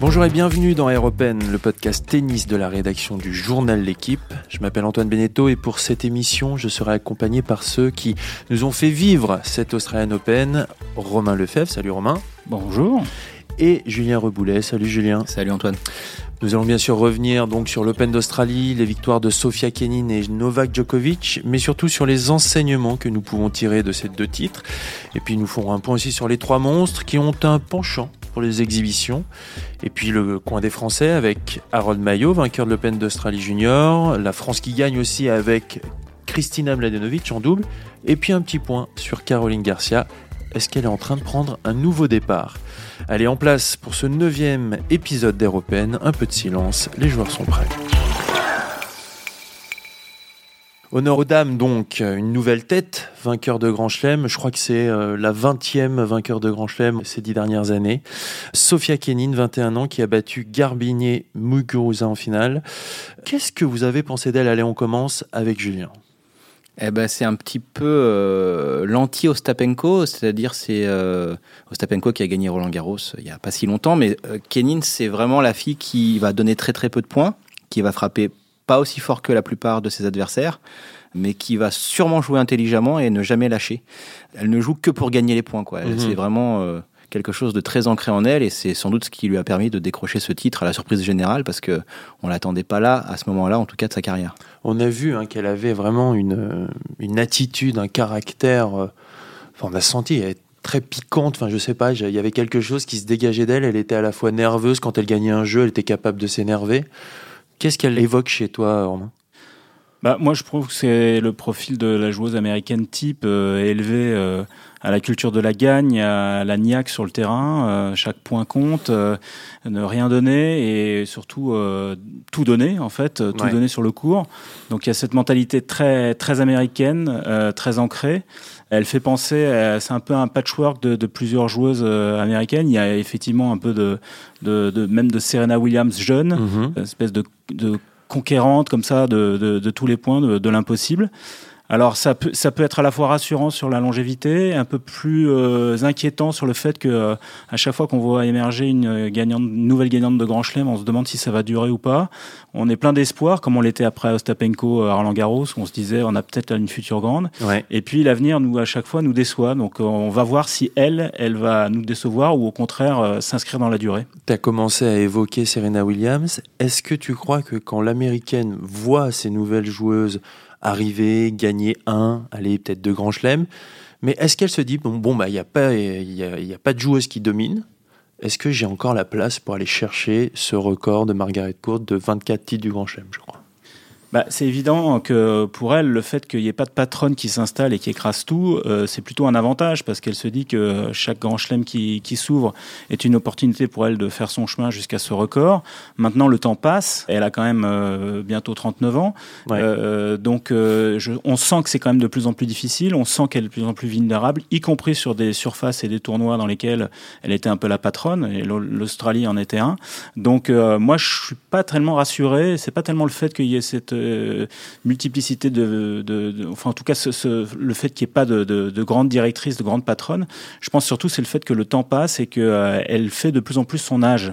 Bonjour et bienvenue dans Air Open, le podcast tennis de la rédaction du journal L'équipe. Je m'appelle Antoine Beneteau et pour cette émission, je serai accompagné par ceux qui nous ont fait vivre cette Australian Open. Romain Lefebvre, salut Romain. Bonjour. Et Julien Reboulet, salut Julien. Salut Antoine. Nous allons bien sûr revenir donc sur l'Open d'Australie, les victoires de Sofia Kenin et Novak Djokovic, mais surtout sur les enseignements que nous pouvons tirer de ces deux titres. Et puis nous ferons un point aussi sur les trois monstres qui ont un penchant pour les exhibitions. Et puis le coin des Français avec Harold Maillot, vainqueur de l'Open d'Australie Junior. La France qui gagne aussi avec Kristina Mladenovic en double. Et puis un petit point sur Caroline Garcia. Est-ce qu'elle est en train de prendre un nouveau départ? Allez, en place pour ce neuvième épisode d'Européenne. Un peu de silence, les joueurs sont prêts. Honneur aux dames, donc, une nouvelle tête, vainqueur de Grand Chelem. Je crois que c'est euh, la 20e vainqueur de Grand Chelem ces dix dernières années. Sofia Kenin, 21 ans, qui a battu Garbinier Muguruza en finale. Qu'est-ce que vous avez pensé d'elle? Allez, on commence avec Julien. Eh ben, c'est un petit peu euh, l'anti-Ostapenko, c'est-à-dire c'est euh, Ostapenko qui a gagné Roland Garros il n'y a pas si longtemps, mais Kenin, c'est vraiment la fille qui va donner très très peu de points, qui va frapper pas aussi fort que la plupart de ses adversaires, mais qui va sûrement jouer intelligemment et ne jamais lâcher. Elle ne joue que pour gagner les points. Quoi. Mhm. C'est vraiment euh, quelque chose de très ancré en elle et c'est sans doute ce qui lui a permis de décrocher ce titre à la surprise générale parce que on l'attendait pas là à ce moment-là en tout cas de sa carrière. On a vu hein, qu'elle avait vraiment une, une attitude, un caractère. Euh, on a senti elle très piquante. Enfin, je sais pas, il y avait quelque chose qui se dégageait d'elle. Elle était à la fois nerveuse quand elle gagnait un jeu, elle était capable de s'énerver. Qu'est-ce qu'elle évoque chez toi, Romain bah, moi, je trouve que c'est le profil de la joueuse américaine type, euh, élevée euh, à la culture de la gagne, à la niaque sur le terrain. Euh, chaque point compte, ne rien donner et surtout tout donner, en fait, tout donner sur le cours. Donc il y a cette mentalité très, très américaine, très ancrée. Elle fait penser, c'est un peu un patchwork de, de plusieurs joueuses américaines. Il y a effectivement un peu de, de, de même de Serena Williams jeune, mm-hmm. une espèce de, de conquérante comme ça de, de, tous les points de, de l'impossible. Alors ça peut, ça peut être à la fois rassurant sur la longévité, un peu plus euh, inquiétant sur le fait que euh, à chaque fois qu'on voit émerger une, gagnante, nouvelle gagnante de Grand Chelem, on se demande si ça va durer ou pas. On est plein d'espoir, comme on l'était après Ostapenko à Roland Garros, où on se disait on a peut-être une future grande. Et puis l'avenir, nous à chaque fois, nous déçoit. Donc on va voir si elle, elle va nous décevoir ou au contraire euh, s'inscrire dans la durée. Tu as commencé à évoquer Serena Williams. Est-ce que tu crois que quand l'américaine voit ces nouvelles joueuses arriver, gagner un, aller peut-être deux grands chelems. Mais est-ce qu'elle se dit, bon, bon bah, il n'y a, pas, y a, y a pas de joueuse qui domine Est-ce que j'ai encore la place pour aller chercher ce record de Margaret Court de 24 titres du Grand Chelem, je crois? Bah, c'est évident que pour elle, le fait qu'il n'y ait pas de patronne qui s'installe et qui écrase tout, euh, c'est plutôt un avantage parce qu'elle se dit que chaque grand chelem qui, qui s'ouvre est une opportunité pour elle de faire son chemin jusqu'à ce record. Maintenant, le temps passe. Elle a quand même euh, bientôt 39 ans. Euh, donc, je, on sent que c'est quand même de plus en plus difficile. On sent qu'elle est de plus en plus vulnérable, y compris sur des surfaces et des tournois dans lesquels elle était un peu la patronne. Et l'Australie en était un. Donc, moi, je suis pas tellement rassuré. C'est pas tellement le fait qu'il y ait cette euh, multiplicité de, enfin en tout cas le fait qu'il n'y ait pas de, de, grandes directrices, de grandes patronnes. Je pense surtout c'est le fait que le temps passe et qu'elle euh, fait de plus en plus son âge.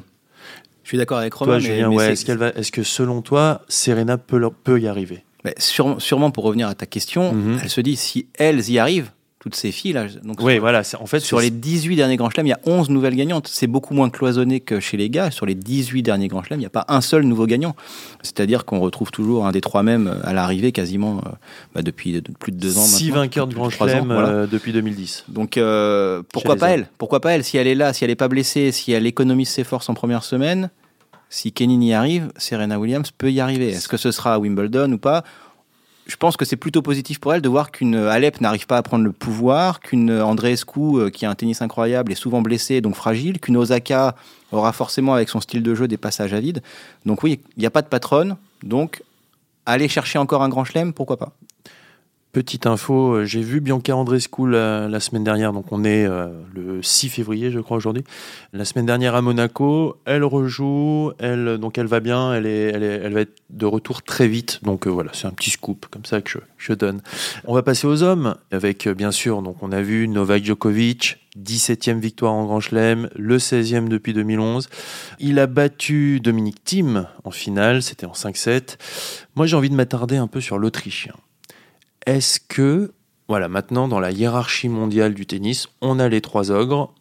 Je suis d'accord avec Romain. est-ce que selon toi, Serena peut, peut y arriver? Sûrement, pour revenir à ta question, mhm. elle se dit si elles y arrivent, toutes ces filles là. Donc oui, voilà. En fait, sur les 18 derniers grands chelems, il y a 11 nouvelles gagnantes. C'est beaucoup moins cloisonné que chez les gars. Sur les 18 derniers grands chelems, il n'y a pas un seul nouveau gagnant. C'est-à-dire qu'on retrouve toujours un des trois mêmes à l'arrivée quasiment euh, bah, depuis plus de deux ans. Six vainqueurs de grands chelems euh, depuis 2010. Donc euh, pourquoi pas elle? Pourquoi pas elle? Si elle est là, si elle n'est pas blessée, si elle économise ses forces en première semaine, si Kenny y arrive, Serena Williams peut y arriver. Est-ce que ce sera à Wimbledon ou pas? Je pense que c'est plutôt positif pour elle de voir qu'une Alep n'arrive pas à prendre le pouvoir, qu'une Andreescu, euh, qui a un tennis incroyable, est souvent blessée, donc fragile, qu'une Osaka aura forcément avec son style de jeu des passages à vide. Donc oui, il n'y a pas de patronne, donc aller chercher encore un grand chelem, pourquoi pas? Petite info, euh, j'ai vu Bianca Andreescu la, semaine dernière, donc on est euh, le 6 février je crois aujourd'hui. La semaine dernière à Monaco, elle rejoue, elle, donc elle va bien, elle, est, va être de retour très vite, donc euh, voilà, c'est un petit scoop comme ça que je, je, donne. On va passer aux hommes, avec bien sûr, donc on a vu Novak Djokovic, 17e victoire en Grand Chelem, le 16e depuis 2011. Il a battu Dominique Thiem en finale, c'était en 5-7. Moi, j'ai envie de m'attarder un peu sur l'Autrichien. Est-ce que, voilà, maintenant, dans la hiérarchie mondiale du tennis, on a les trois ogres,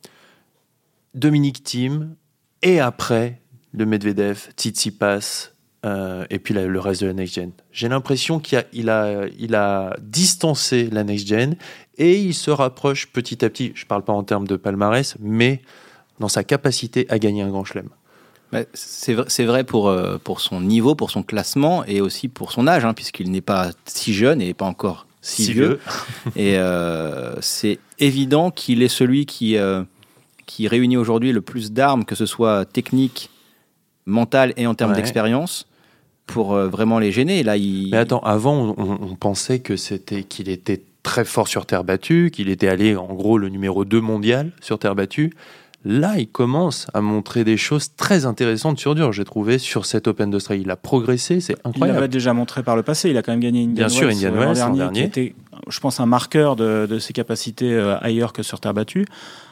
Dominique Thiem, et après, le Medvedev, Tsitsipas, euh, et puis le reste de la next gen. J'ai l'impression qu'il a, a, il a distancé la next gen et il se rapproche petit à petit. Je ne parle pas en termes de palmarès, mais dans sa capacité à gagner un grand chelem. C'est vrai, vrai pour, euh, pour son niveau, pour son classement et aussi pour son âge, hein, puisqu'il n'est pas si jeune et pas encore si, vieux. et euh, c'est évident qu'il est celui qui, qui réunit aujourd'hui le plus d'armes, que ce soit technique, mental et en termes d'expérience pour euh, vraiment les gêner. Là, il... Mais attends, avant, on, pensait que c'était qu'il était très fort sur terre battue, qu'il était allé en gros le numéro 2 mondial sur terre battue. Là, il commence à montrer des choses très intéressantes sur dur, j'ai trouvé, sur cet Open d'Australie. Il a progressé, c'est incroyable. Il l'avait déjà montré par le passé, il a quand même gagné Indian Bien sûr, Indian euh, Wells, dernier, dernier. Qui était, je pense, un marqueur de, de ses capacités euh, ailleurs que sur terre battue.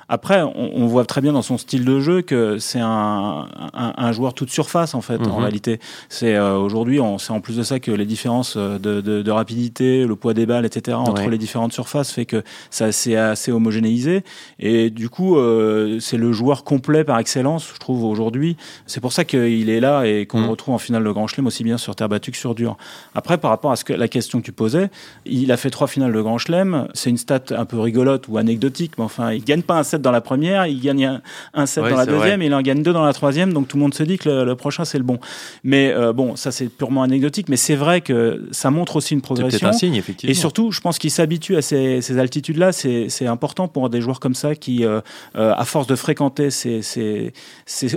Après, on, voit très bien dans son style de jeu que c'est un, un, joueur toute surface en fait. En mhm. réalité, c'est euh, aujourd'hui, on sait en plus de ça que les différences euh, de, de, rapidité, le poids des balles, etc. entre les différentes surfaces fait que ça c'est assez homogénéisé. Et du coup, euh, c'est le joueur complet par excellence, je trouve aujourd'hui. C'est pour ça qu'il est là et qu'on le mhm. retrouve en finale de Grand Chelem aussi bien sur terre battue que sur dur. Après, par rapport à ce que la question que tu posais, il a fait trois finales de Grand Chelem. C'est une stat un peu rigolote ou anecdotique, mais enfin, il gagne pas un dans la première, il gagne un, set dans la deuxième, et il en gagne deux dans la troisième, donc tout le monde se dit que le, prochain c'est le bon. Mais euh, bon, ça c'est purement anecdotique, mais c'est vrai que ça montre aussi une progression. un signe, effectivement. Et surtout, je pense qu'il s'habitue à ces, altitudes-là. C'est important pour des joueurs comme ça qui, euh, euh, à force de fréquenter ces, ces,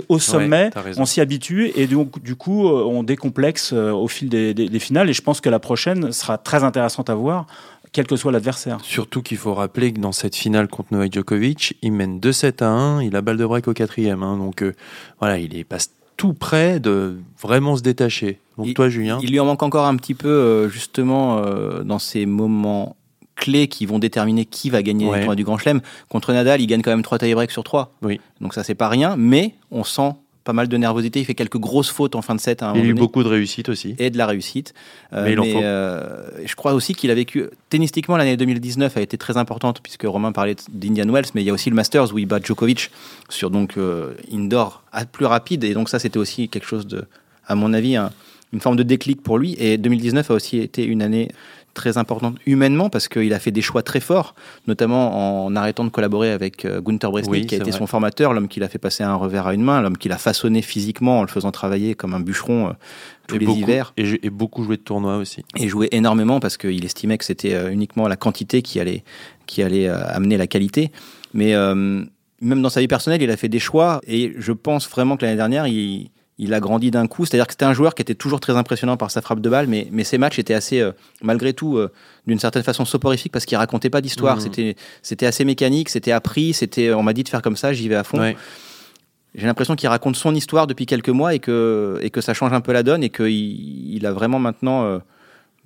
hauts sommets, on s'y habitue et donc du coup on décomplexe au fil des, des finales. Et je pense que la prochaine sera très intéressante à voir quel que soit l'adversaire. Surtout qu'il faut rappeler que dans cette finale contre Novak Djokovic, il mène 2-7 à 1, il a balle de break au quatrième. Hein, donc euh, voilà, il est passe tout près de vraiment se détacher. Donc toi, Julien Il lui en manque encore un petit peu, euh, justement, euh, dans ces moments clés qui vont déterminer qui va gagner les du Grand Chelem. Contre Nadal, il gagne quand même 3 tie-breaks sur 3. Oui. Donc ça, c'est pas rien, mais on sent pas mal de nervosité. Il fait quelques grosses fautes en fin de set. il a eu beaucoup de réussite aussi. Et de la réussite. Euh, mais, il en faut. Euh, je crois aussi qu'il a vécu. Tennistiquement, l'année 2019 a été très importante, puisque Romain parlait d'Indian Wells, mais il y a aussi le Masters où il bat Djokovic sur donc euh, indoor plus rapide. Et donc, ça, c'était aussi quelque chose de, à mon avis, une forme de déclic pour lui. Et 2019 a aussi été une année très importante humainement parce qu'il a fait des choix très forts, notamment en arrêtant de collaborer avec euh, Gunther Bresnik, qui a été son formateur, l'homme qui l'a fait passer un revers à une main, l'homme qui l'a façonné physiquement en le faisant travailler comme un bûcheron euh, tous et les hivers. Et, beaucoup joué de tournois aussi. Et joué énormément parce qu'il estimait que c'était euh, uniquement la quantité qui allait, qui allait amener la qualité. Mais même dans sa vie personnelle, il a fait des choix et je pense vraiment que l'année dernière, il il a grandi d'un coup. C'est-à-dire que c'était un joueur qui était toujours très impressionnant par sa frappe de balle, mais, mais ses matchs étaient assez, euh, malgré tout, euh, d'une certaine façon soporifiques parce qu'il racontait pas d'histoire. Mmh. C'était, c'était assez mécanique, c'était appris, c'était, on m'a dit de faire comme ça, j'y vais à fond. J'ai l'impression qu'il raconte son histoire depuis quelques mois et que, et que ça change un peu la donne et qu'il il a vraiment maintenant, euh,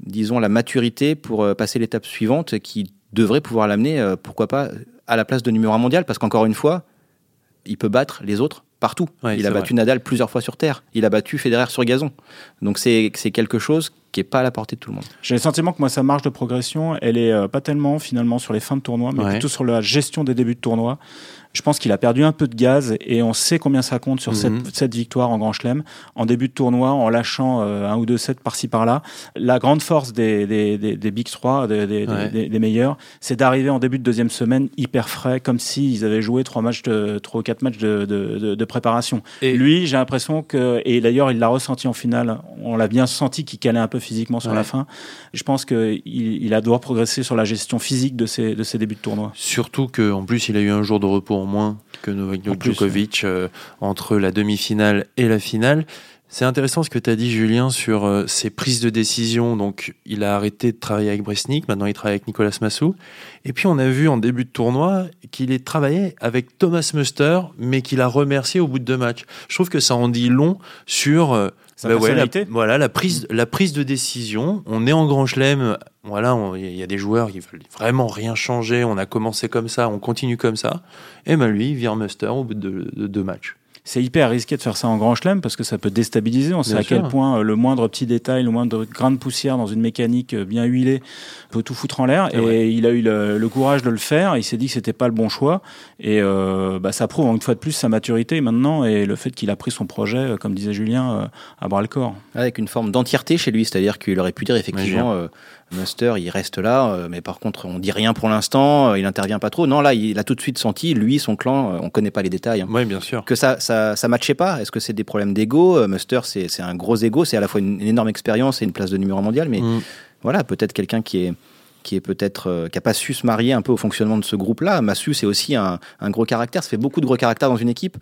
disons, la maturité pour passer l'étape suivante qui devrait pouvoir l'amener, pourquoi pas, à la place de numéro un mondial parce qu'encore une fois, il peut battre les autres partout. il a battu Nadal plusieurs fois sur terre. Il a battu Federer sur gazon. Donc c'est quelque chose qui est pas à la portée de tout le monde. J'ai le sentiment que moi sa marge de progression, elle est euh, pas tellement finalement sur les fins de tournoi, mais plutôt sur la gestion des débuts de tournoi. Je pense qu'il a perdu un peu de gaz et on sait combien ça compte sur cette, mhm. cette, victoire en Grand Chelem. En début de tournoi, en lâchant euh, un ou deux sets par-ci par-là. La grande force des, des, des, des Big 3, des, meilleurs, c'est d'arriver en début de deuxième semaine hyper frais, comme s'ils avaient joué trois matchs de trois ou quatre matchs de, de, de préparation. Et Lui, j'ai l'impression que, et d'ailleurs il l'a ressenti en finale, on l'a bien senti qu'il calait un peu physiquement sur la fin. Je pense qu'il il a devoir progresser sur la gestion physique de ses, de ses débuts de tournoi. Surtout qu'en plus il a eu un jour de repos moins que Novak Djokovic euh, entre la demi-finale et la finale. C'est intéressant ce que tu as dit, Julien, sur euh, ses prises de décision. Donc, il a arrêté de travailler avec Bresnik, maintenant il travaille avec Nicolas Massou. Et puis, on a vu en début de tournoi qu'il est travaillé avec Thomas Muster, mais qu'il a remercié au bout de deux matchs. Je trouve que ça en dit long sur euh, Sa Bah ouais, la, personnalité. voilà, la prise, la prise de décision. On est en grand chelem. Voilà, il y a des joueurs qui veulent vraiment rien changer. On a commencé comme ça, on continue comme ça. Et ben lui, il vire Muster au bout de, de deux matchs. C'est hyper risqué de faire ça en grand chelem parce que ça peut déstabiliser. On sait Bien à quel point euh, le moindre petit détail, le moindre grain de poussière dans une mécanique euh, bien huilée peut tout foutre en l'air. Et il a eu le, le courage de le faire. Il s'est dit que c'était pas le bon choix. Et euh, bah, ça prouve une fois de plus sa maturité maintenant et le fait qu'il a pris son projet, euh, comme disait Julien, à bras le corps. Avec une forme d'entièreté chez lui, c'est-à-dire qu'il aurait pu dire effectivement, Muster, il reste là, euh, mais par contre, on dit rien pour l'instant, euh, il intervient pas trop. Non, là, il a tout de suite senti, lui, son clan, euh, on connaît pas les détails. hein. Oui, bien sûr. Que ça, ça, ça matchait pas? Est-ce que c'est des problèmes d'ego? Muster, c'est c'est un gros ego, c'est à la fois une, une énorme expérience et une place de numéro mondial, mais Mm. voilà, peut-être quelqu'un qui est qui est peut-être euh, qui a pas su se marier un peu au fonctionnement de ce groupe-là. Massu, c'est aussi un, un gros caractère. Ça fait beaucoup de gros caractères dans une équipe.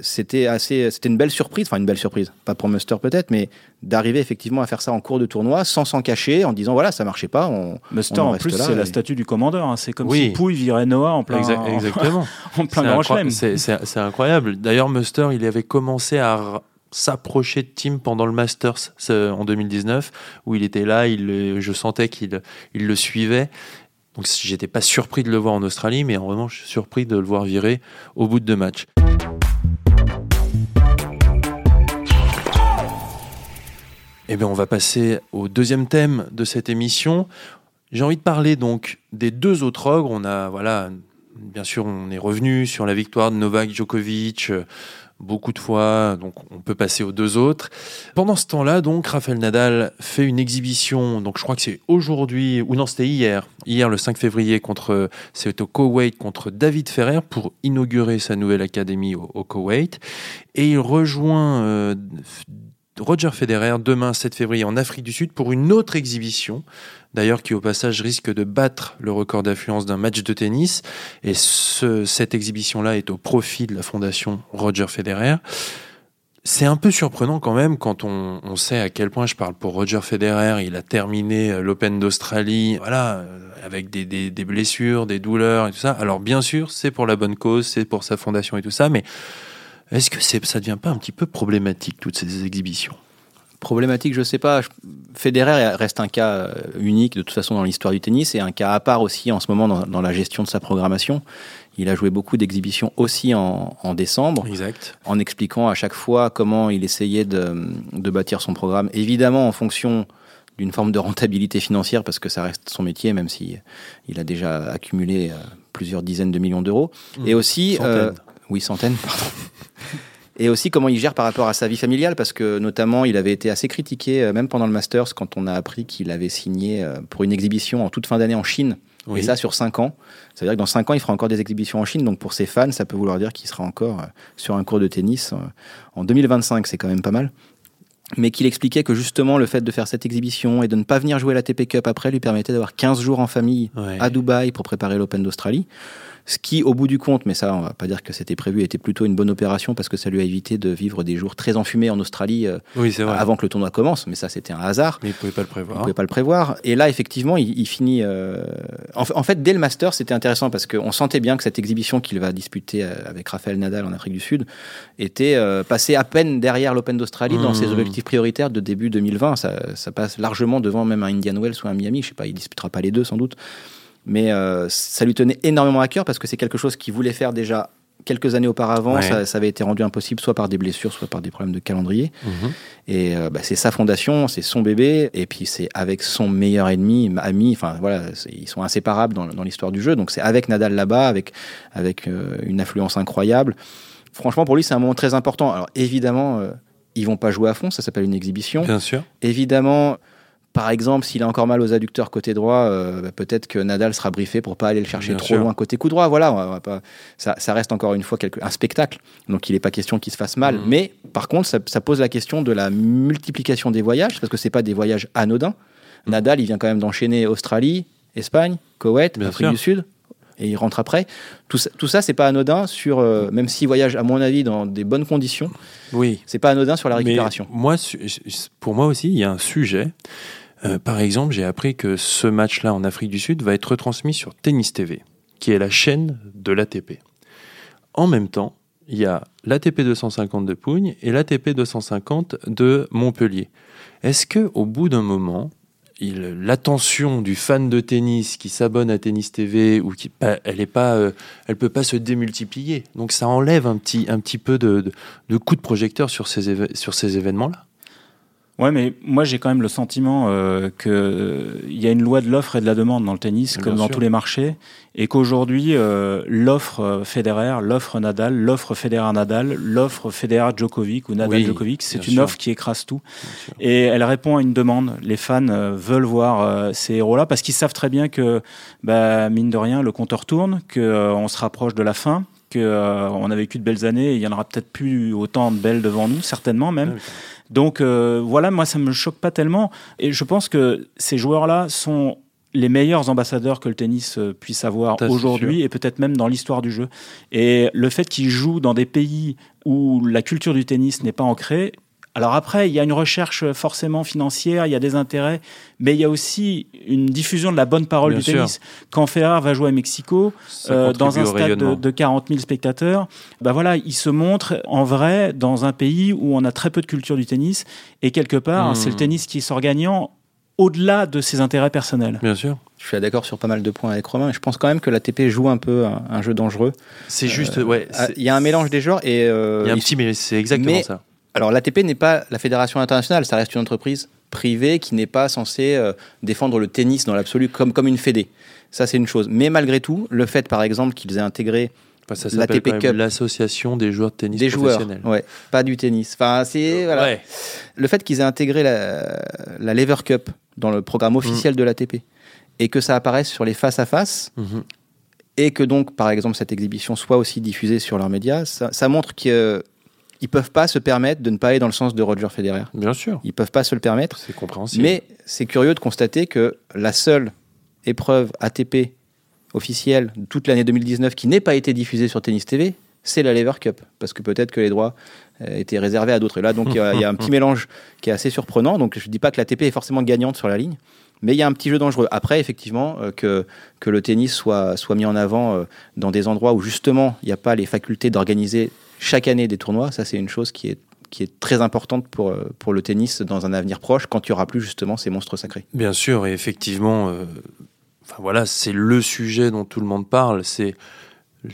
C'était assez, c'était une belle surprise, enfin une belle surprise, pas pour Muster peut-être, mais d'arriver effectivement à faire ça en cours de tournoi sans s'en cacher, en disant voilà, ça marchait pas. On, Muster, On en en reste plus, là, c'est la statue du commandeur. hein. C'est comme Oui. si Pouille virait Noah en plein, Exact- en- exactement. en plein C'est grand incro- chelem. C'est c'est- c'est incroyable. D'ailleurs, Muster, il avait commencé à s'approcher de Tim pendant le Masters en 2019, où il était là, je sentais qu'il il le suivait. Donc j'étais pas surpris de le voir en Australie, mais en revanche, surpris de le voir virer au bout de deux matchs. Eh bien, on va passer au deuxième thème de cette émission. J'ai envie de parler donc des deux autres ogres. On a, voilà, bien sûr, on est revenu sur la victoire de Novak Djokovic euh, beaucoup de fois, donc on peut passer aux deux autres. Pendant ce temps-là, donc, Rafael Nadal fait une exhibition, donc je crois que c'est aujourd'hui, ou non, c'était hier, hier le 5 février, contre, c'est au Koweït, contre David Ferrer pour inaugurer sa nouvelle académie au, Koweït. Et il rejoint euh, Roger Federer demain 7 février en Afrique du Sud pour une autre exhibition, d'ailleurs qui au passage risque de battre le record d'affluence d'un match de tennis. Et ce- cette exhibition-là est au profit de la fondation Roger Federer. C'est un peu surprenant quand même quand on, on sait à quel point je parle pour Roger Federer. Il a terminé euh, l'Open d'Australie, voilà, euh, avec des, des- des blessures, des douleurs et tout ça. Alors bien sûr, c'est pour la bonne cause, c'est pour sa fondation et tout ça, mais est-ce que ça devient pas un petit peu problématique toutes ces exhibitions? Problématique, je sais pas. Federer reste un cas euh, unique de toute façon dans l'histoire du tennis et un cas à part aussi en ce moment dans, dans la gestion de sa programmation. Il a joué beaucoup d'exhibitions aussi en, en décembre, Exact. en expliquant à chaque fois comment il essayait de, de bâtir son programme. Évidemment en fonction d'une forme de rentabilité financière parce que ça reste son métier, même si il a déjà accumulé euh, plusieurs dizaines de millions d'euros. Et aussi, euh, Centaines. oui centaines, pardon. Et aussi comment il gère par rapport à sa vie familiale, parce que notamment il avait été assez critiqué, euh, même pendant le Masters, quand on a appris qu'il avait signé euh, pour une exhibition en toute fin d'année en Chine, Oui. et ça sur 5 ans. Ça veut dire que dans 5 ans, il fera encore des exhibitions en Chine, donc pour ses fans, ça peut vouloir dire qu'il sera encore euh, sur un cours de tennis en 2025, c'est quand même pas mal. Mais qu'il expliquait que justement le fait de faire cette exhibition et de ne pas venir jouer la TP Cup après lui permettait d'avoir 15 jours en famille Ouais. à Dubaï pour préparer l'Open d'Australie. Ce qui, au bout du compte, mais ça, on va pas dire que c'était prévu, était plutôt une bonne opération parce que ça lui a évité de vivre des jours très enfumés en Australie euh, Oui, avant que le tournoi commence. Mais ça, c'était un hasard. Mais il pouvait pas le On prévoir. pouvait pas le prévoir. Et là, effectivement, il, il finit. euh, En, fa- en fait, dès le Master, c'était intéressant parce qu'on sentait bien que cette exhibition qu'il va disputer euh, avec Rafael Nadal en Afrique du Sud était euh, passée à peine derrière l'Open d'Australie dans Mmh. ses objectifs prioritaires de début 2020. Ça, ça passe largement devant même un Indian Wells ou un Miami. Je sais pas, il disputera pas les deux sans doute. Mais euh, ça lui tenait énormément à cœur parce que c'est quelque chose qu'il voulait faire déjà quelques années auparavant. Ouais. Ça, ça avait été rendu impossible soit par des blessures, soit par des problèmes de calendrier. Mhm. Et euh, bah, c'est sa fondation, c'est son bébé, et puis c'est avec son meilleur ennemi, ami. Enfin voilà, ils sont inséparables dans, dans l'histoire du jeu. Donc c'est avec Nadal là-bas, avec avec euh, une influence incroyable. Franchement, pour lui, c'est un moment très important. Alors évidemment, ils vont pas jouer à fond. Ça s'appelle une exhibition. Bien sûr. Évidemment. Par exemple, s'il a encore mal aux adducteurs côté droit, euh, bah, peut-être que Nadal sera briefé pour pas aller le chercher Bien trop sûr. loin côté coup droit. Voilà, on va- on va pas, ça, ça reste encore une fois quelque, un spectacle. Donc il n'est pas question qu'il se fasse mal. Mhm. Mais par contre, ça, ça pose la question de la multiplication des voyages, parce que c'est pas des voyages anodins. Mhm. Nadal, il vient quand même d'enchaîner Australie, Espagne, Koweït, Bien Afrique sûr. du Sud. Et il rentre après. Tout ça, tout ça c'est pas anodin sur, euh, même s'il voyage, à mon avis, dans des bonnes conditions, Oui. c'est pas anodin sur la Mais récupération. moi, pour moi aussi, il y a un sujet. Euh, par exemple, j'ai appris que ce match-là en Afrique du Sud va être retransmis sur Tennis TV, qui est la chaîne de l'ATP. En même temps, il y a l'ATP 250 de Pougne et l'ATP 250 de Montpellier. Est-ce que au bout d'un moment, l'attention du fan de tennis qui s'abonne à Tennis TV ou qui elle est pas euh, peut pas se démultiplier donc ça enlève un petit peu de, de, coup de projecteur sur ces sur ces événements là Ouais, mais moi j'ai quand même le sentiment euh, qu'il euh, y a une loi de l'offre et de la demande dans le tennis, comme dans tous les marchés, et qu'aujourd'hui euh, l'offre euh, Federer, l'offre Nadal, l'offre Federer-Nadal, l'offre Federer-Djokovic ou Nadal-Djokovic, c'est une offre qui écrase tout. Et elle répond à une demande. Les fans euh, veulent voir ces héros-là parce qu'ils savent très bien que, bah, mine de rien, le compteur tourne, qu'on se rapproche de la fin qu'on on a vécu de belles années et il y en aura peut-être plus autant de belles devant nous, certainement même. Donc euh, voilà, moi ça me choque pas tellement. Et je pense que ces joueurs-là sont les meilleurs ambassadeurs que le tennis euh, puisse avoir aujourd'hui et peut-être même dans l'histoire du jeu. Et le fait qu'ils jouent dans des pays où la culture du tennis n'est pas ancrée, alors après, il y a une recherche forcément financière, il y a des intérêts, mais il y a aussi une diffusion de la bonne parole du tennis. Quand Ferrer va jouer à Mexico, euh, dans un stade de, 40 000 spectateurs, bah voilà, il se montre en vrai dans un pays où on a très peu de culture du tennis, et quelque part, c'est le hmm. tennis qui sort gagnant au-delà de ses intérêts personnels. Bien sûr. Je suis d'accord sur pas mal de points avec Romain, mais je pense quand même que la TP joue un peu un, jeu dangereux. C'est juste, euh, ouais. Ah, il y a un mélange des genres et. Euh, il y a un petit, mais c'est exactement ça alors l'ATP n'est pas la fédération internationale, ça reste une entreprise privée qui n'est pas censée euh, défendre le tennis dans l'absolu comme, comme une fédé. Ça c'est une chose. Mais malgré tout, le fait par exemple qu'ils aient intégré l'ATP Cup, l'association des joueurs de tennis des professionnels. joueurs, ouais, pas du tennis. Enfin, c'est voilà. Le fait qu'ils aient intégré la, la, Lever Cup dans le programme officiel mm. de l'ATP et que ça apparaisse sur les face à face. Et que donc, par exemple, cette exhibition soit aussi diffusée sur leurs médias, ça, ça montre que ils peuvent pas se permettre de ne pas aller dans le sens de Roger Federer. Bien sûr. Ils peuvent pas se le permettre. C'est compréhensible. Mais c'est curieux de constater que la seule épreuve ATP officielle de toute l'année 2019 qui n'ait pas été diffusée sur Tennis TV, c'est la Lever Cup. Parce que peut-être que les droits euh, étaient réservés à d'autres. Et là, donc, il y, a un petit mélange qui est assez surprenant. Donc, je ne dis pas que l'ATP est forcément gagnante sur la ligne. Mais il y a un petit jeu dangereux. Après, effectivement, euh, que, que le tennis soit, soit mis en avant euh, dans des endroits où justement il n'y a pas les facultés d'organiser chaque année des tournois. Ça, c'est une chose qui est qui est très importante pour, euh, pour le tennis dans un avenir proche, quand il n'y aura plus justement ces monstres sacrés. Bien sûr, et effectivement, euh, enfin voilà, c'est le sujet dont tout le monde parle, c'est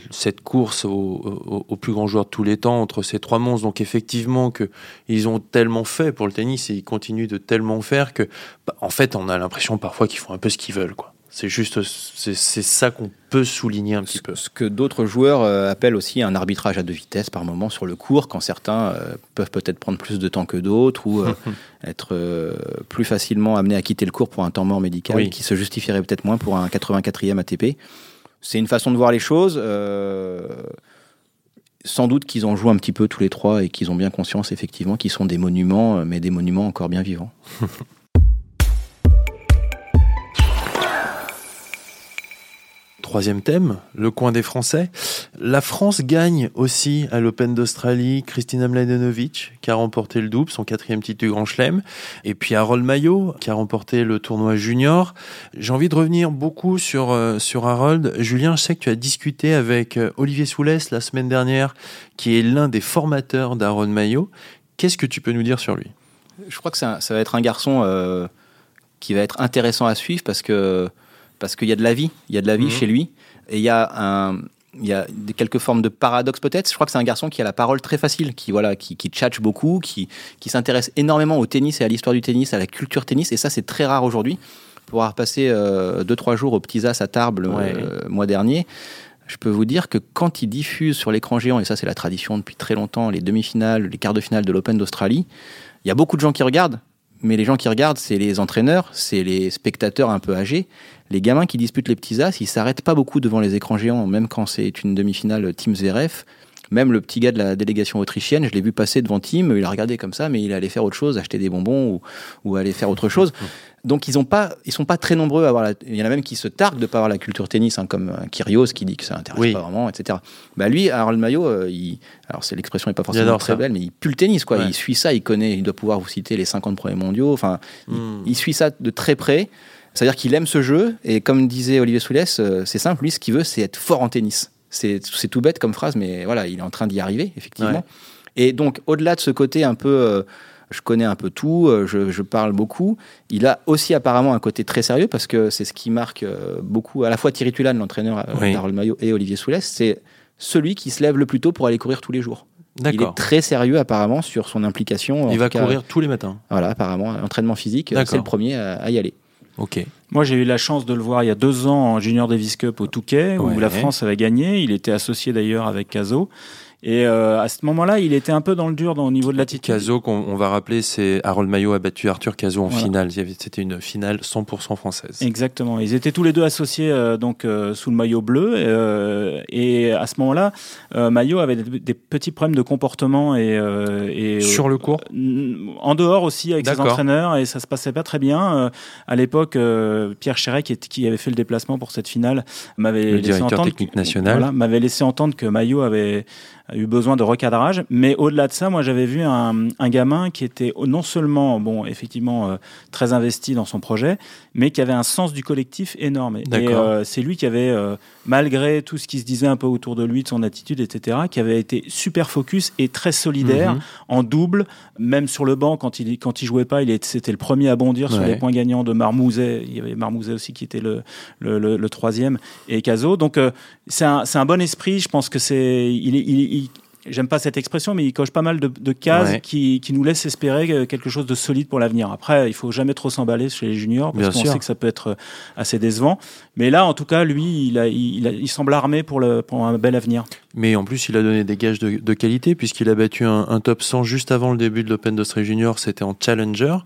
cette course au, plus grand joueur de tous les temps entre ces trois monstres. Donc effectivement que ils ont tellement fait pour le tennis et ils continuent de tellement faire que, bah, en fait, on a l'impression parfois qu'ils font un peu ce qu'ils veulent, quoi. C'est juste, c'est ça qu'on peut souligner un petit peu. Ce que d'autres joueurs euh, appellent aussi un arbitrage à deux vitesses par moment sur le cours, quand certains euh, peuvent peut-être prendre plus de temps que d'autres ou euh, être plus facilement amenés à quitter le cours pour un temps mort médical qui se justifierait peut-être moins pour un 84e ATP. C'est une façon de voir les choses. sans doute qu'ils en jouent un petit peu tous les trois et qu'ils ont bien conscience effectivement qu'ils sont des monuments, mais des monuments encore bien vivants. Troisième thème, le coin des Français. La France gagne aussi à l'Open d'Australie Kristina Mladenovic, qui a remporté le double, son quatrième titre du Grand Chelem. Et puis Harold Maillot, qui a remporté le tournoi junior. J'ai envie de revenir beaucoup sur, euh, sur Harold. Julien, je sais que tu as discuté avec euh, Olivier Soulès la semaine dernière, qui est l'un des formateurs d'Harold Maillot. Qu'est-ce que tu peux nous dire sur lui? Je crois que ça, va être un garçon euh, qui va être intéressant à suivre parce que parce qu'il y a de la vie, il y a de la vie mhm. chez lui, et il y a un, il y a quelques formes de paradoxe peut-être. Je crois que c'est un garçon qui a la parole très facile, qui voilà, qui, qui tchatche beaucoup, qui, qui s'intéresse énormément au tennis et à l'histoire du tennis, à la culture tennis, et ça c'est très rare aujourd'hui. Pour avoir passé 2 euh, deux trois jours au Petits As à Tarbes le euh, mois dernier, je peux vous dire que quand il diffuse sur l'écran géant, et ça c'est la tradition depuis très longtemps, les demi-finales, les quarts de finale de l'Open d'Australie, il y a beaucoup de gens qui regardent, mais les gens qui regardent, c'est les entraîneurs, c'est les spectateurs un peu âgés. Les gamins qui disputent les petits as, ils s'arrêtent pas beaucoup devant les écrans géants, même quand c'est une demi-finale Team Zverev. Même le petit gars de la délégation autrichienne, je l'ai vu passer devant Team, il a regardé comme ça, mais il allait faire autre chose, acheter des bonbons ou, ou aller faire autre chose. Donc ils ont pas, ils sont pas très nombreux à avoir. La... Il y en a même qui se targuent de pas avoir la culture tennis, hein, comme euh, Kyrgios qui dit que ça intéresse pas vraiment, etc. Bah lui, Harold Maillot, euh, il... alors c'est l'expression n'est pas forcément très belle, mais il pue le tennis, quoi. Il suit ça, il connaît, il doit pouvoir vous citer les 50 premiers mondiaux. Enfin, il, hmm. il, suit ça de très près. C'est-à-dire qu'il aime ce jeu et comme disait Olivier Soulès, euh, c'est simple. Lui, ce qu'il veut, c'est être fort en tennis. C'est tout bête comme phrase, mais voilà, il est en train d'y arriver, effectivement. Et donc, au-delà de ce côté un peu, euh, je connais un peu tout, euh, je, je parle beaucoup, il a aussi apparemment un côté très sérieux parce que c'est ce qui marque euh, beaucoup, à la fois Thierry Tulane, l'entraîneur Oui. Maillot, et Olivier Soulès, c'est celui qui se lève le plus tôt pour aller courir tous les jours. Il est très sérieux apparemment sur son implication. Il va cas, courir tous les matins. Voilà, apparemment, entraînement physique, c'est le premier à, à y aller. Ok. Moi, j'ai eu la chance de le voir il y a deux ans en Junior Davis Cup au Touquet, où Ouais. la France avait gagné. Il était associé d'ailleurs avec Caso. Et euh, à ce moment-là, il était un peu dans le dur dans, au niveau de l'attitude. Caso, qu'on on va rappeler, c'est Harold Maillot a battu Arthur Caso en Voilà. finale. C'était une finale 100% française. Exactement. Ils étaient tous les deux associés euh, donc euh, sous le maillot bleu. euh, et à ce moment-là, euh, Maillot avait des, des petits problèmes de comportement et, euh, et euh, Sur le cours en dehors aussi avec ses entraîneurs et ça se passait pas très bien. Euh, à l'époque, euh, Pierre Chéret, qui, est- qui avait fait le déplacement pour cette finale, m'avait laissé entendre technique national. voilà, m'avait laissé entendre que Maillot avait a eu besoin de recadrage. Mais au-delà de ça, moi, j'avais vu un, un gamin qui était non seulement, bon, effectivement, euh, très investi dans son projet, mais qui avait un sens du collectif énorme. Et euh, c'est lui qui avait, euh, malgré tout ce qui se disait un peu autour de lui, de son attitude, etc., qui avait été super focus et très solidaire Mhm. en double, même sur le banc quand il quand il jouait pas, il était c'était le premier à bondir sur les points gagnants de Marmouzet. Il y avait Marmouzet aussi qui était le le, le- le troisième et Caso. Donc euh, c'est un c'est un bon esprit. Je pense que c'est il est il, il- J'aime pas cette expression, mais il coche pas mal de, de cases Ouais. qui, qui nous laissent espérer euh, quelque chose de solide pour l'avenir. Après, il faut jamais trop s'emballer chez les juniors parce qu'on sait que ça peut être euh, assez décevant. Mais là, en tout cas, lui, il, a, il, a- il semble armé pour, le, pour un bel avenir. Mais en plus, il a donné des gages de, de qualité puisqu'il a battu un, un top 100 juste avant le début de l'Open d'Australie Junior. C'était en Challenger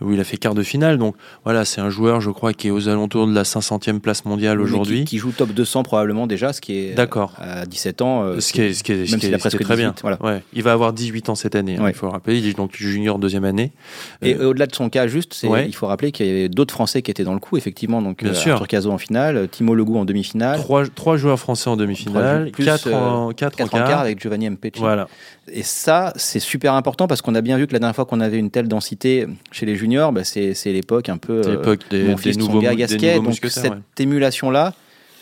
où il a fait quart de finale. Donc voilà, c'est un joueur, je crois, qui est aux alentours de la 500e place mondiale aujourd'hui. Qui, qui joue top 200 probablement déjà, ce qui est D'accord. à 17 ans. euh, Ce qui est, ce qui est, ce qui presque très 18, bien. voilà. Ouais. Il va avoir 18 ans cette année, hein, il faut le rappeler. Il est donc junior deuxième année. Et Euh, au-delà de son cas, juste, Ouais. il faut rappeler qu'il y avait d'autres Français qui étaient dans le coup, effectivement. Donc, Bien euh, sûr. Cazot en finale, Timo Legout en demi-finale, trois, trois joueurs français en demi-finale, quatre euh, en, quatre en quatre en quart. quart avec Giovanni Mpecci. Voilà. Et ça, c'est super important parce qu'on a bien vu que la dernière fois qu'on avait une telle densité chez les juniors, bah, c'est l'époque un peu. C'est euh, l'époque des, mon des nouveaux, Gasquet. Donc cette ouais. émulation-là,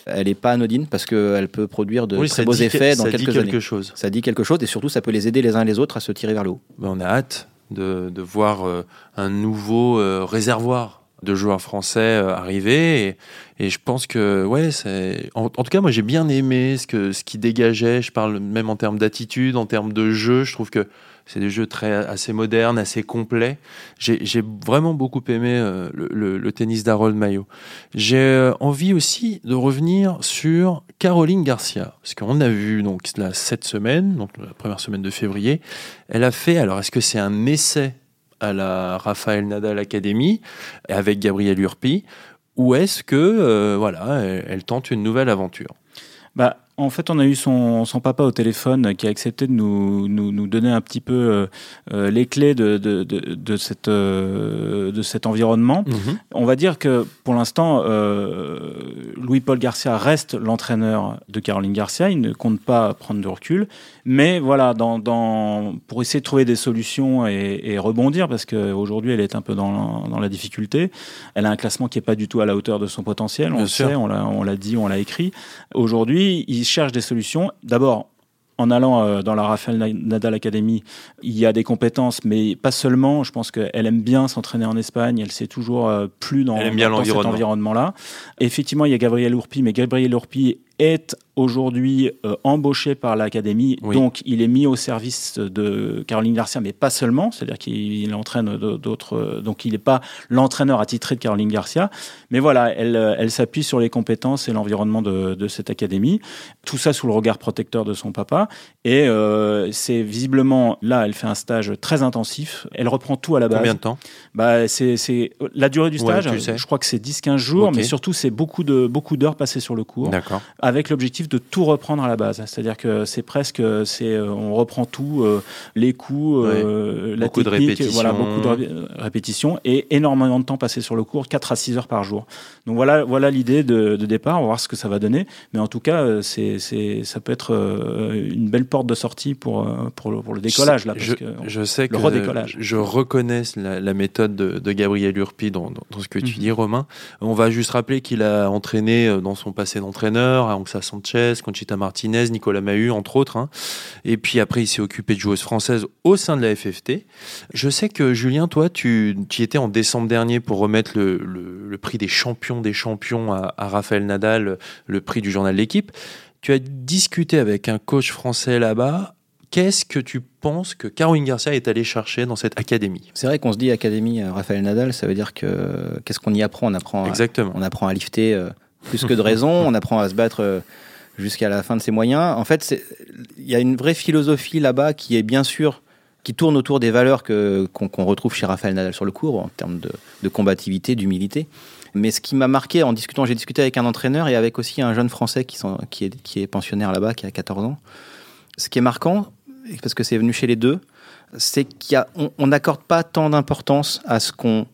elle n'est pas anodine parce qu'elle peut produire de Oui, très beaux dit, effets dans ça dit quelques quelque années. chose. Ça dit quelque chose et surtout, ça peut les aider les uns les autres à se tirer vers le haut. Ben, on a hâte de, de voir euh, un nouveau euh, réservoir de joueurs français euh, arriver et, je pense que ouais c'est en, tout cas moi j'ai bien aimé ce que ce qui dégageait. Je parle même en termes d'attitude en termes de jeu. Je trouve que c'est des jeux très assez modernes assez complets. J'ai vraiment beaucoup aimé euh, le, tennis d'Harold Mayo j'ai euh, envie aussi de revenir sur Caroline Garcia. Parce qu'on a vu donc là cette semaine donc la première semaine de février. Elle a fait, alors est-ce que c'est un essai à la Rafael Nadal Academy avec Gabriel Urpi ou est-ce que euh, voilà, elle, tente une nouvelle aventure? Bah, en fait, on a eu son, son papa au téléphone qui a accepté de nous, nous, nous donner un petit peu euh, euh, les clés de, de, de, de cette, euh, de cet environnement. On va dire que pour l'instant, euh, Louis-Paul Garcia reste l'entraîneur de Caroline Garcia. Il ne compte pas prendre de recul. Mais voilà, dans, dans, pour essayer de trouver des solutions et, et rebondir, parce qu'aujourd'hui, elle est un peu dans, dans la difficulté. Elle a un classement qui n'est pas du tout à la hauteur de son potentiel. On Bien le sûr. sait, on l'a on l'a dit, on l'a écrit. Aujourd'hui, il cherche des solutions. D'abord, en allant euh, dans la Rafael Nadal Academy, il y a des compétences, mais pas seulement. Je pense qu'elle aime bien s'entraîner en Espagne. Elle s'est toujours euh, plus dans, dans cet environnement-là. Effectivement, il y a Gabriel Urpi, mais Gabriel Urpi est aujourd'hui euh, embauché par l'académie, Oui. donc il est mis au service de Caroline Garcia, mais pas seulement, c'est-à-dire qu'il entraîne d'autres, euh, donc il n'est pas l'entraîneur attitré de Caroline Garcia, mais voilà, elle, euh, elle s'appuie sur les compétences et l'environnement de, de cette académie, tout ça sous le regard protecteur de son papa, et euh, c'est visiblement, là, elle fait un stage très intensif, elle reprend tout à la base. Combien de temps? Bah, c'est, la durée du Ouais, stage. tu sais. Je crois que c'est 10-15 jours, mais surtout c'est beaucoup de beaucoup d'heures passées sur le cours, D'accord. Avec l'objectif de tout reprendre à la base. C'est-à-dire que c'est presque, c'est, euh, on reprend tout, euh, les coups, euh, la Beaucoup de technique, répétitions. voilà, beaucoup de ré- répétitions et énormément de temps passé sur le cours, 4 à 6 heures par jour. Donc voilà, voilà l'idée de, de départ. On va voir ce que ça va donner, mais en tout cas, c'est, c'est, ça peut être une belle porte de sortie pour pour le, pour le décollage là. Parce je, que je sais le que redécollage. je reconnais la, la méthode de, de Gabriel Urpi dans, dans- dans ce que tu Mhm. dis, Romain. On va juste rappeler qu'il a entraîné dans son passé d'entraîneur, Anxa Sanchez, Conchita Martinez, Nicolas Mahut, entre autres. hein. Et puis après, il s'est occupé de joueuses françaises au sein de la FFT. Je sais que Julien, toi, tu, tu y étais en décembre dernier pour remettre le, le- le prix des champions des champions à, à Raphaël Nadal, le prix du journal L'équipe. Tu as discuté avec un coach français là-bas. Qu'est-ce que tu penses que Caroline Garcia est allée chercher dans cette académie? C'est vrai qu'on se dit Académie euh, Raphaël Nadal, ça veut dire que qu'est-ce qu'on y apprend? On apprend, à, Exactement. on apprend à lifter euh, plus que de raison, on apprend à se battre euh, jusqu'à la fin de ses moyens. En fait, il y a une vraie philosophie là-bas qui est bien sûr qui tourne autour des valeurs qu'on retrouve chez Raphaël Nadal sur le court en termes de, combativité, d'humilité. Mais ce qui m'a marqué en discutant, j'ai discuté avec un entraîneur et avec aussi un jeune Français qui, est, qui est pensionnaire là-bas, qui a 14 ans. Ce qui est marquant, parce que c'est venu chez les deux, c'est qu'on n'accorde pas tant d'importance à ce qu'on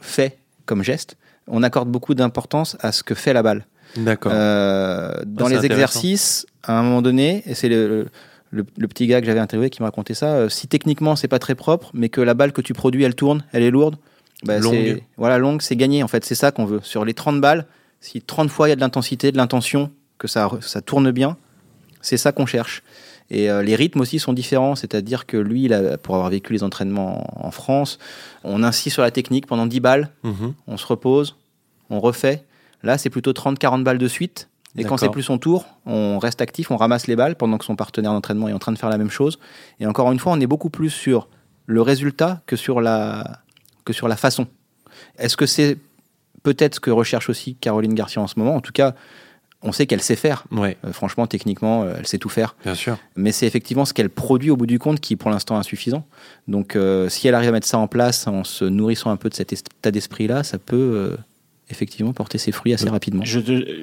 fait comme geste, on accorde beaucoup d'importance à ce que fait la balle. D'accord. Euh, dans c'est les exercices, à un moment donné, et c'est le, le, le petit gars que j'avais interviewé qui me racontait ça, euh, si techniquement c'est pas très propre, mais que la balle que tu produis, elle tourne, elle est lourde, bah, Longue. Voilà, longue, c'est gagné en fait, c'est ça qu'on veut. Sur les 30 balles, si 30 fois il y a de l'intensité, de l'intention, que ça, ça tourne bien, c'est ça qu'on cherche. Et euh, les rythmes aussi sont différents, c'est-à-dire que lui, pour avoir vécu les entraînements en, en France, on insiste sur la technique pendant 10 balles, Mhm. on se repose, on refait. Là, c'est plutôt 30-40 balles de suite. Et quand c'est plus son tour, on reste actif, on ramasse les balles pendant que son partenaire d'entraînement est en train de faire la même chose. Et encore une fois, on est beaucoup plus sur le résultat que sur la, que sur la façon. Est-ce que c'est peut-être ce que recherche aussi Caroline Garcia en ce moment? En tout cas, on sait qu'elle sait faire. Ouais, Euh, franchement, techniquement, euh, elle sait tout faire. bien sûr. Mais c'est effectivement ce qu'elle produit au bout du compte qui est pour l'instant insuffisant. Donc euh, si elle arrive à mettre ça en place en se nourrissant un peu de cet état d'esprit-là, ça peut euh, effectivement porter ses fruits assez rapidement. Je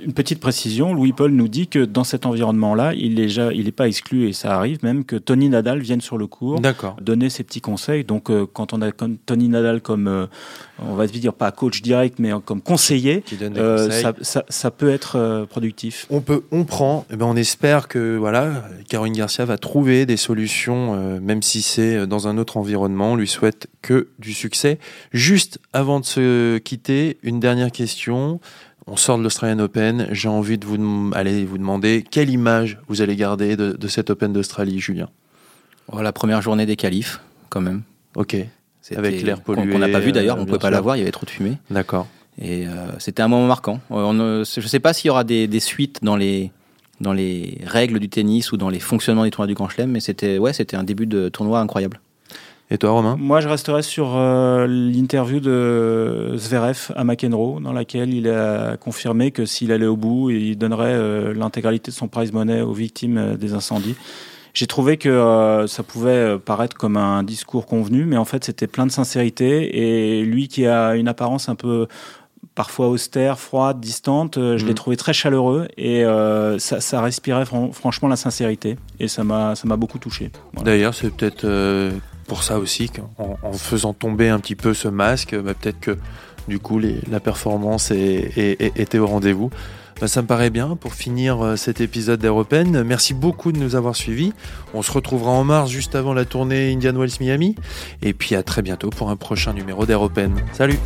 une petite précision, Louis-Paul nous dit que dans cet environnement-là, il n'est ja- il est pas exclu, et ça arrive même, que Tony Nadal vienne sur le cours D'accord. donner ses petits conseils. Donc, euh, quand on a Tony Nadal comme, euh, on va dire pas coach direct, mais comme conseiller, Qui donne des euh, ça, ça- ça peut être euh, productif. On peut, on prend. Eh ben, on espère que voilà, Caroline Garcia va trouver des solutions, euh, même si c'est dans un autre environnement. On lui souhaite que du succès. Juste avant de se quitter, une dernière question. On sort de l'Australian Open. J'ai envie de vous aller vous demander quelle image vous allez garder de, de cet Open d'Australie, Julien? Oh, la première journée des qualifs, quand même. Ok, Avec l'air pollué, Qu'on n'a pas vu d'ailleurs, euh, on ne pouvait pas sûr. la voir, il y avait trop de fumée. d'accord. Et euh, c'était un moment marquant. Euh, on je ne sais pas s'il y aura des, des suites dans les, dans les règles du tennis ou dans les fonctionnements des tournois du Grand Chelem, mais c'était ouais, c'était un début de tournoi incroyable. Et toi, Romain? Moi, je resterai sur euh, l'interview de Zverev à McEnroe, dans laquelle il a confirmé que s'il allait au bout, il donnerait euh, l'intégralité de son prize money aux victimes euh, des incendies. J'ai trouvé que euh, ça pouvait euh, paraître comme un discours convenu, mais en fait, c'était plein de sincérité. Et lui qui a une apparence un peu parfois austère, froide, distante, euh, je l'ai trouvé très chaleureux et euh, ça, ça respirait fran- franchement la sincérité. Et ça m'a ça m'a beaucoup touché. Voilà. D'ailleurs, c'est peut-être euh, pour ça aussi qu'en en faisant tomber un petit peu ce masque, bah, peut-être que du coup les- la performance est- est- est- était au rendez-vous. Bah, ça me paraît bien pour finir euh, cet épisode d'Europen. Merci beaucoup de nous avoir suivis. On se retrouvera en mars juste avant la tournée Indian Wells Miami. Et puis à très bientôt pour un prochain numéro d'Europen. Salut